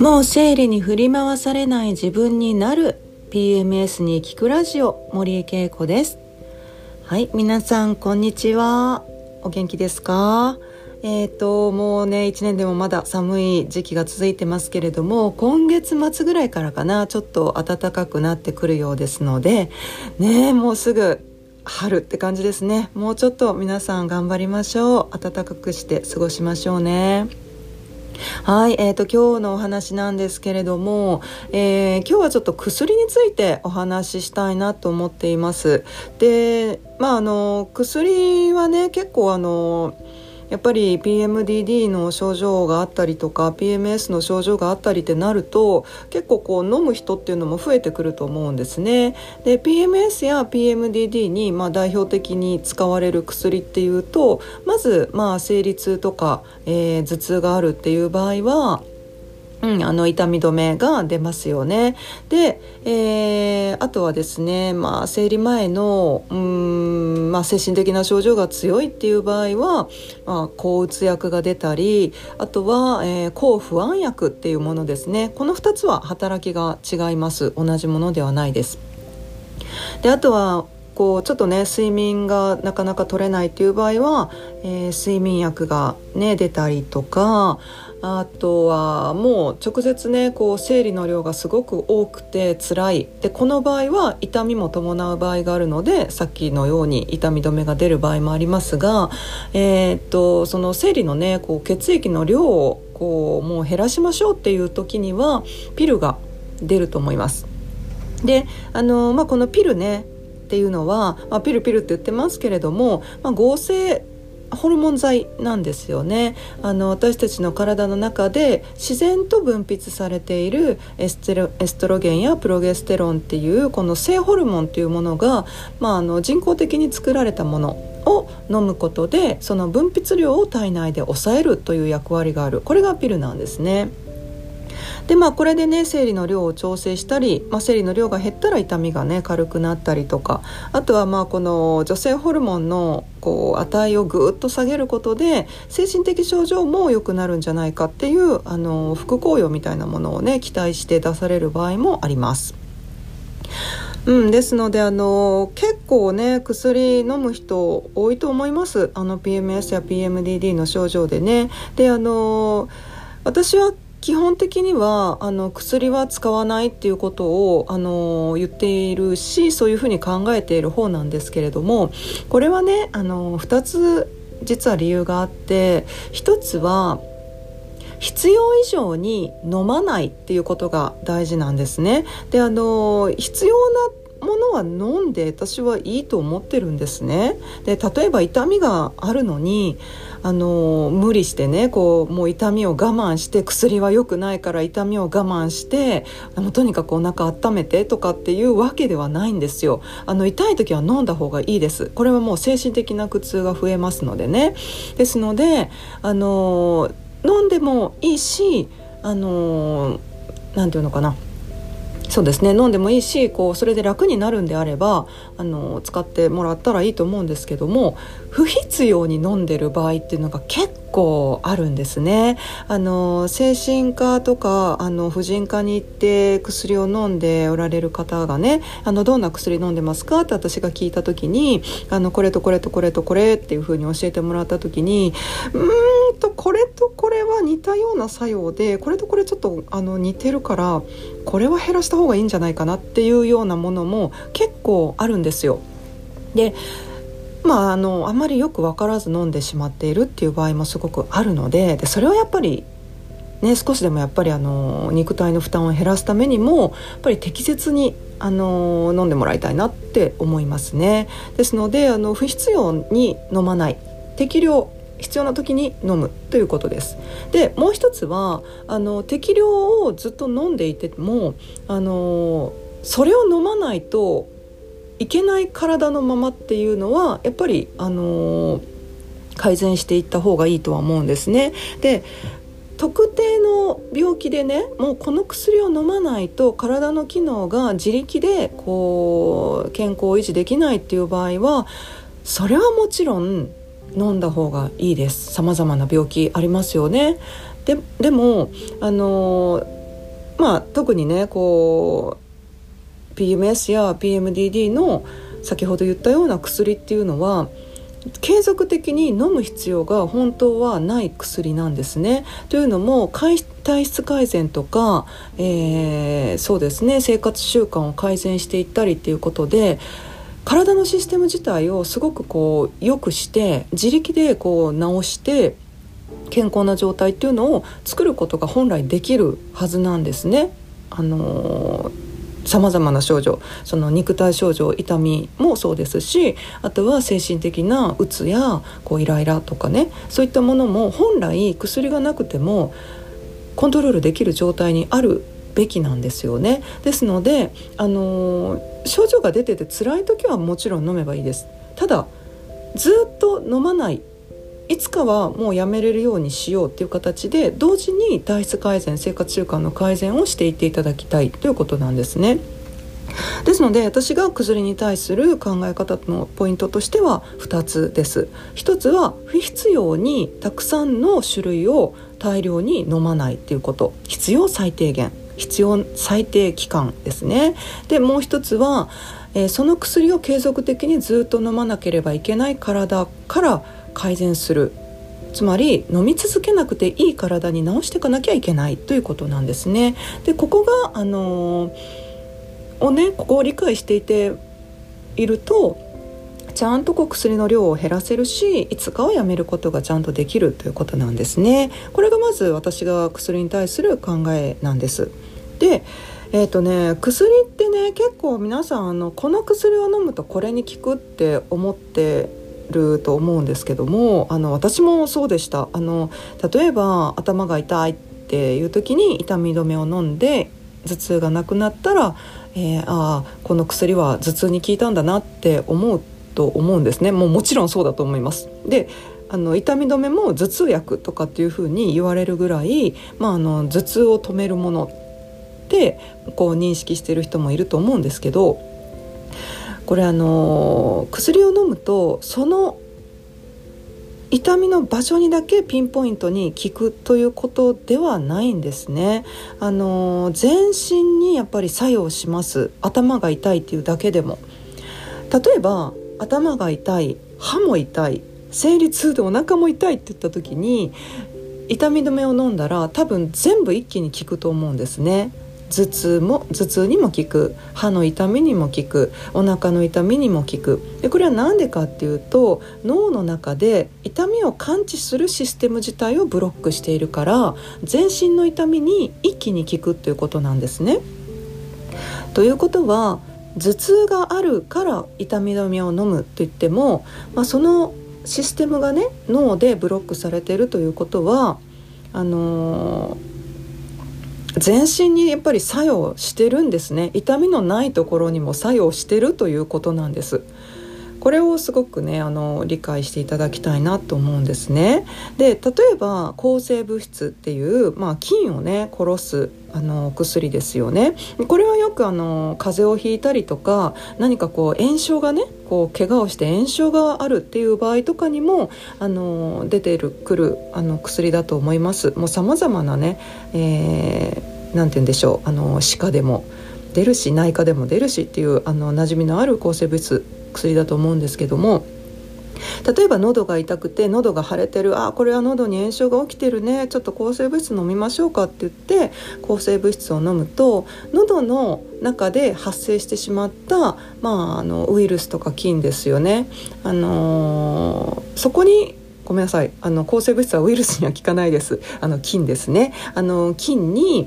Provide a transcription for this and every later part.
もう生理に振り回されない自分になる。PMS に聞くラジオ森井恵子です。はい皆さんこんにちは。お元気ですか？えーともうね1年でもまだ寒い時期が続いてますけれども今月末ぐらいからかなちょっと暖かくなってくるようですのでねもうすぐ春って感じですね。もうちょっと皆さん頑張りましょう。暖かくして過ごしましょうね。はい、えーと、今日のお話なんですけれども、えー、今日はちょっと薬についてお話ししたいなと思っています。で、まああの薬はね結構あのやっぱり PMDD の症状があったりとか PMS の症状があったりってなると結構こう飲む人っていうのも増えてくると思うんですね。で PMS や PMDD にまあ代表的に使われる薬っていうとまずまあ生理痛とか、えー、頭痛があるっていう場合はうん、あの痛み止めが出ますよね。で、えー、あとはですね、まあ、生理前のうん、まあ、精神的な症状が強いっていう場合は、まあ、抗うつ薬が出たりあとは、えー、抗不安薬っていうものですねこの2つは働きが違います同じものではないです。であとはこうちょっとね睡眠がなかなか取れないっていう場合は、えー、睡眠薬がね出たりとかあとはもう直接ねこう生理の量がすごく多くて辛いでこの場合は痛みも伴う場合があるのでさっきのように痛み止めが出る場合もありますが、えー、っとその生理のねこう血液の量をこうもう減らしましょうっていう時にはピルが出ると思います。であの、まあ、このピルねっていうのは、まあ、ピルピルって言ってますけれども、まあ、合成ホルモン剤なんですよねあの私たちの体の中で自然と分泌されているエステロエストロゲンやプロゲステロンっていうこの性ホルモンっていうものが、まあ、あの人工的に作られたものを飲むことでその分泌量を体内で抑えるという役割があるこれがピルなんですね。でまあこれでね生理の量を調整したり、まあ、生理の量が減ったら痛みがね軽くなったりとかあとはまあこの女性ホルモンのこう値をぐっと下げることで精神的症状も良くなるんじゃないかっていうあの副効用みたいなものをね期待して出される場合もあります。うん、ですのであの結構ね薬飲む人多いと思いますあの PMS や PMDD の症状でね。であの私は基本的にはあの薬は使わないっていうことをあの言っているしそういうふうに考えている方なんですけれどもこれはねあの2つ実は理由があって1つは必要以上に飲まないっていうことが大事なんですね。であの必要なものは飲んで私はいいと思ってるんですね。で例えば痛みがあるのにあの無理してねこうもう痛みを我慢して薬は良くないから痛みを我慢してあのとにかくお腹温めてとかっていうわけではないんですよ。あの痛い時は飲んだ方がいいです。これはもう精神的な苦痛が増えますのでね。ですのであの飲んでもいいしあのなんていうのかなそうですね飲んでもいいしこうそれで楽になるんであればあの使ってもらったらいいと思うんですけども不必要に飲んでる場合っていうのが結構あるんですね。あの精神科とかあの婦人科に行って薬を飲んでおられる方がねあのどんな薬飲んでますかって私が聞いた時にあのこれとこれとこれとこれっていうふうに教えてもらった時にうんこれとこれは似たような作用でこれとこれちょっとあの似てるからこれは減らした方がいいんじゃないかなっていうようなものも結構あるんですよ。でまあ、あのあまりよく分からず飲んでしまっているっていう場合もすごくあるのででそれはやっぱり、ね、少しでもやっぱりあの肉体の負担を減らすためにもやっぱり適切にあの飲んでもらいたいなって思いますね。ですのであの不必要に飲まない適量必要な時に飲むということです。でもう一つはあの適量をずっと飲んでいてもあのそれを飲まないといけない体のままっていうのはやっぱりあの、改善していった方がいいとは思うんですね。で特定の病気でねもうこの薬を飲まないと体の機能が自力でこう健康を維持できないっていう場合はそれはもちろん飲んだ方がいいですさまざまな病気ありますよねででもあのまあ特にねこう PMS や PMDD の先ほど言ったような薬っていうのは継続的に飲む必要が本当はない薬なんですね。というのも体質改善とか、えー、そうですね生活習慣を改善していったりっていうことで体のシステム自体をすごくこう良くして自力でこう治して健康な状態っていうのを作ることが本来できるはずなんですね。あのーさまざまな症状その肉体症状痛みもそうですしあとは精神的なうつやこうイライラとかねそういったものも本来薬がなくてもコントロールできる状態にあるべきなんですよね。ですので、あの症状が出てて辛い時はもちろん飲めばいいです。ただずっと飲まない。いつかはもうやめれるようにしようっていう形で同時に体質改善生活習慣の改善をしていっていただきたいということなんですね。ですので私が薬に対する考え方のポイントとしては2つです。1つは不必要にたくさんの種類を大量に飲まないっていうこと。必要最低限。必要最低期間ですねでもう一つは、えー、その薬を継続的にずっと飲まなければいけない体から改善するつまり飲み続けなくていい体に治していかなきゃいけないということなんですね。でここがあのー、をねここを理解していているとちゃんとこう薬の量を減らせるしいつかはやめることがちゃんとできるということなんですね。これがまず私が薬に対する考えなんです。でえーとね、薬ってね結構皆さんあのこの薬を飲むとこれに効くって思ってると思うんですけどもあの私もそうでしたあの例えば頭が痛いっていう時に痛み止めを飲んで頭痛がなくなったら、えー、ああこの薬は頭痛に効いたんだなって思うと思うんですねもうもちろんそうだと思います。であの痛み止めも頭痛薬とかっていうふうに言われるぐらい、まあ、あの頭痛を止めるものってこう認識してる人もいると思うんですけどこれあの薬を飲むとその痛みの場所にだけピンポイントに効くということではないんですね。あの全身にやっぱり作用します頭が痛いっていうだけでも例えば頭が痛い歯も痛い生理痛でお腹も痛いって言った時に痛み止めを飲んだら多分全部一気に効くと思うんですね。頭痛も頭痛にも効く歯の痛みにも効くお腹の痛みにも効くでこれは何でかっていうと脳の中で痛みを感知するシステム自体をブロックしているから全身の痛みに一気に効くっていうことなんですね。ということは頭痛があるから痛み止めを飲むといっても、まあ、そのシステムがね脳でブロックされてるということはあのー全身にやっぱり作用してるんですね。痛みのないところにも作用してるということなんです。これをすごくねあの理解していただきたいなと思うんですね。で例えば抗生物質っていう、まあ、菌をね殺すあの薬ですよね。これはよくあの風邪をひいたりとか何かこう炎症がねこう怪我をして炎症があるっていう場合とかにもあの出てるくるあの薬だと思います。もう様々なね、えー、なんて言うんでしょうあの歯科でも。出るし内科でも出るしっていうあの馴染みのある抗生物質薬だと思うんですけども例えば喉が痛くて喉が腫れてるあこれは喉に炎症が起きてるねちょっと抗生物質飲みましょうかって言って抗生物質を飲むと喉の中で発生してしまった、まあ、あのウイルスとか菌ですよね。あのー、そこにごめんなさいあの抗生物質はウイルスには効かないですあの菌ですねあの菌に、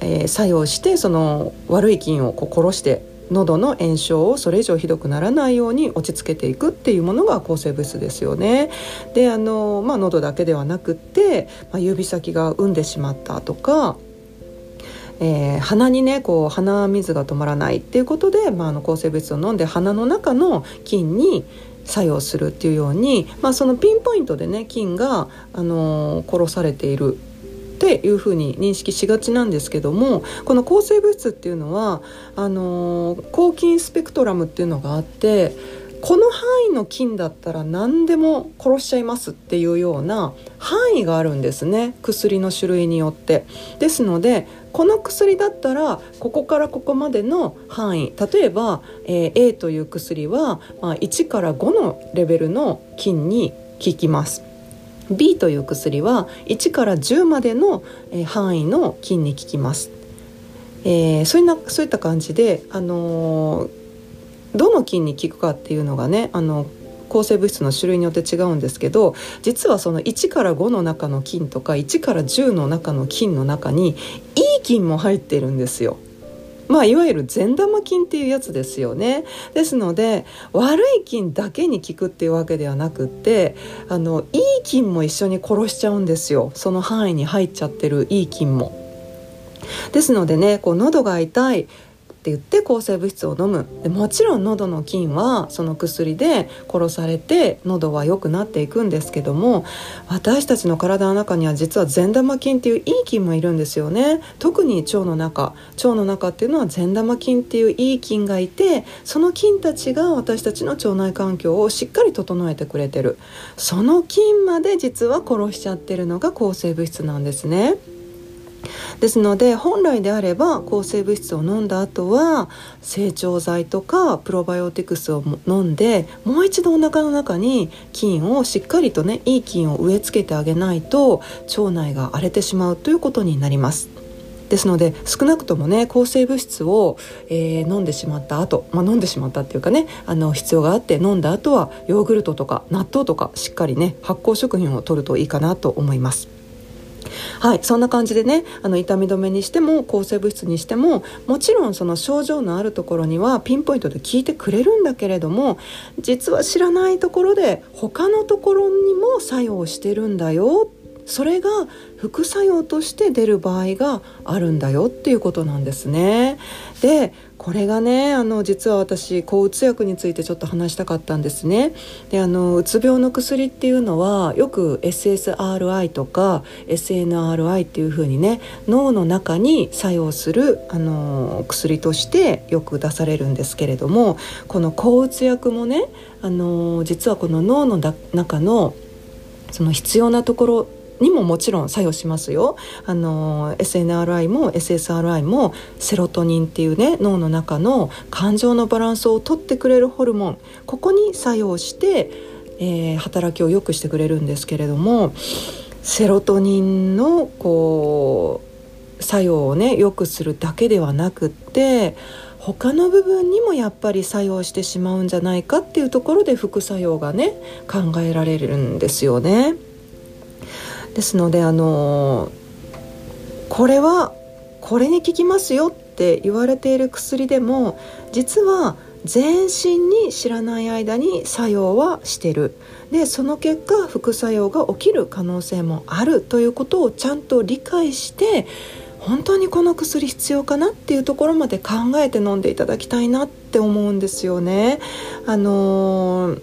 えー、作用してその悪い菌をこう殺して喉の炎症をそれ以上ひどくならないように落ち着けていくっていうものが抗生物質ですよね。であの、まあ、喉だけではなくって、まあ、指先が産んでしまったとかえー、鼻にねこう鼻水が止まらないっていうことで、まあ、あの抗生物質を飲んで鼻の中の菌に作用するっていうように、まあ、そのピンポイントでね菌が、あのー、殺されているっていうふうに認識しがちなんですけどもこの抗生物質っていうのはあの抗菌スペクトラムっていうのがあってこの範囲の菌だったら何でも殺しちゃいますっていうような範囲があるんですね薬の種類によって。ですのでこの薬だったらここからここまでの範囲例えば、えー、A という薬は、まあ、1から5のレベルの菌に効きます。B という薬は1から10までの範囲の菌に効きます。えー、そういなそういった感じで、あのー、どの菌に効くかっていうのがね、あの抗生物質の種類によって違うんですけど実はその1から5の中の菌とか1から10の中の菌の中にいい菌も入ってるんですよ。まあ、いわゆる善玉菌っていうやつですよねですので悪い菌だけに効くっていうわけではなくってあのいい菌も一緒に殺しちゃうんですよその範囲に入っちゃってるいい菌も。ですのでねこう喉が痛いって言って抗生物質を飲む。でもちろん喉の菌はその薬で殺されて喉は良くなっていくんですけども私たちの体の中には実は善玉菌っていういい菌もいるんですよね。特に腸の中。腸の中っていうのは善玉菌っていういい菌がいてその菌たちが私たちの腸内環境をしっかり整えてくれてる。その菌まで実は殺しちゃってるのが抗生物質なんですね。ですので本来であれば抗生物質を飲んだ後は成長剤とかプロバイオティクスを飲んでもう一度お腹の中に菌をしっかりとねいい菌を植え付けてあげないと腸内が荒れてしまうということになります。ですので少なくともね抗生物質を、えー、飲んでしまった後、まあ、飲んでしまったっていうかねあの必要があって飲んだ後はヨーグルトとか納豆とかしっかりね発酵食品を摂るといいかなと思います。はいそんな感じでねあの痛み止めにしても抗生物質にしてももちろんその症状のあるところにはピンポイントで効いてくれるんだけれども実は知らないところで他のところにも作用してるんだよそれが副作用として出る場合があるんだよっていうことなんですね。でこれがねあの実は私抗うつ薬についてちょっと話したかったんですね。であのうつ病の薬っていうのはよく SSRI とか SNRI っていうふうにね脳の中に作用するあの薬としてよく出されるんですけれどもこの抗うつ薬もねあの実はこの脳の中のその必要なところにももちろん作用しますよあの SNRI も SSRI もセロトニンっていうね脳の中の感情のバランスをとってくれるホルモンここに作用して、えー、働きを良くしてくれるんですけれどもセロトニンのこう作用をね良くするだけではなくって他の部分にもやっぱり作用してしまうんじゃないかっていうところで副作用がね考えられるんですよね。ですのであのこれはこれに効きますよって言われている薬でも実は全身に知らない間に作用はしてるでその結果副作用が起きる可能性もあるということをちゃんと理解して本当にこの薬必要かなっていうところまで考えて飲んでいただきたいなって思うんですよね。あのー、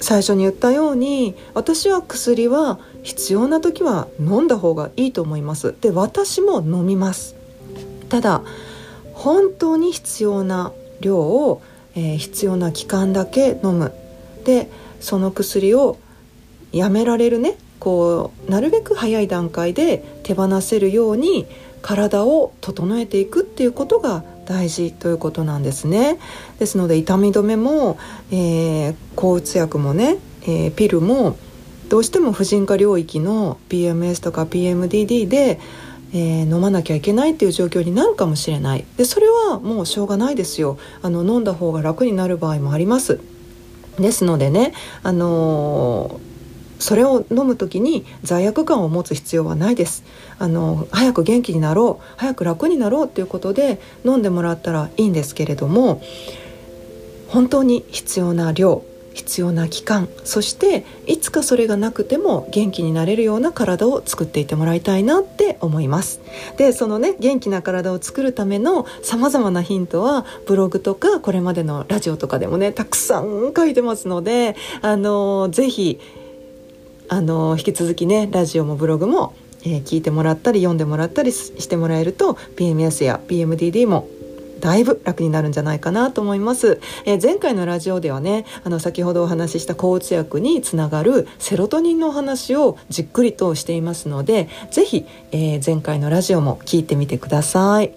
最初に言ったように私は薬は必要な時は飲んだ方がいいと思います。で私も飲みます。ただ本当に必要な量を、えー、必要な期間だけ飲む。でその薬をやめられるね。こうなるべく早い段階で手放せるように体を整えていくっていうことが大事ということなんですね。ですので痛み止めも、えー、抗うつ薬もね、えー、ピルもどうしても婦人科領域の PMS とか PMDD で、えー、飲まなきゃいけないっていう状況になるかもしれない。でそれはもうしょうがないですよ。あの飲んだ方が楽になる場合もあります。ですのでねあのーそれを飲む時に罪悪感を持つ必要はないです。あの早く元気になろう早く楽になろうということで飲んでもらったらいいんですけれども本当に必要な量必要な期間そしていつかそれがなくても元気になれるような体を作っていてもらいたいなって思います。でそのね元気な体を作るためのさまざまなヒントはブログとかこれまでのラジオとかでもねたくさん書いてますのであのぜひあの引き続きねラジオもブログも、えー、聞いてもらったり読んでもらったりしてもらえると PMS や PMDD もだいぶ楽になるんじゃないかなと思います、えー、前回のラジオではねあの先ほどお話しした抗うつ薬につながるセロトニンのお話をじっくりとしていますのでぜひ、えー、前回のラジオも聞いてみてください。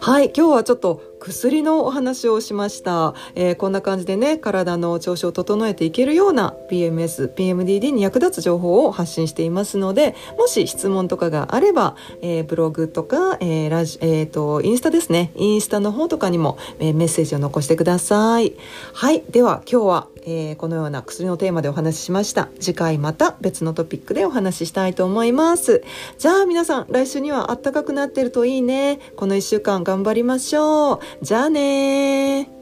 はい今日はちょっと薬のお話をしました、えー、こんな感じでね体の調子を整えていけるような PMS、PMDD に役立つ情報を発信していますのでもし質問とかがあれば、えー、ブログとか、えーラジえーと、インスタですね。インスタの方とかにも、え、メッセージを残してください。はい。では今日は、えー、このような薬のテーマでお話ししました。次回また別のトピックでお話ししたいと思います。じゃあ皆さん来週には暖かくなってるといいね。この1週間頑張りましょう。じゃあね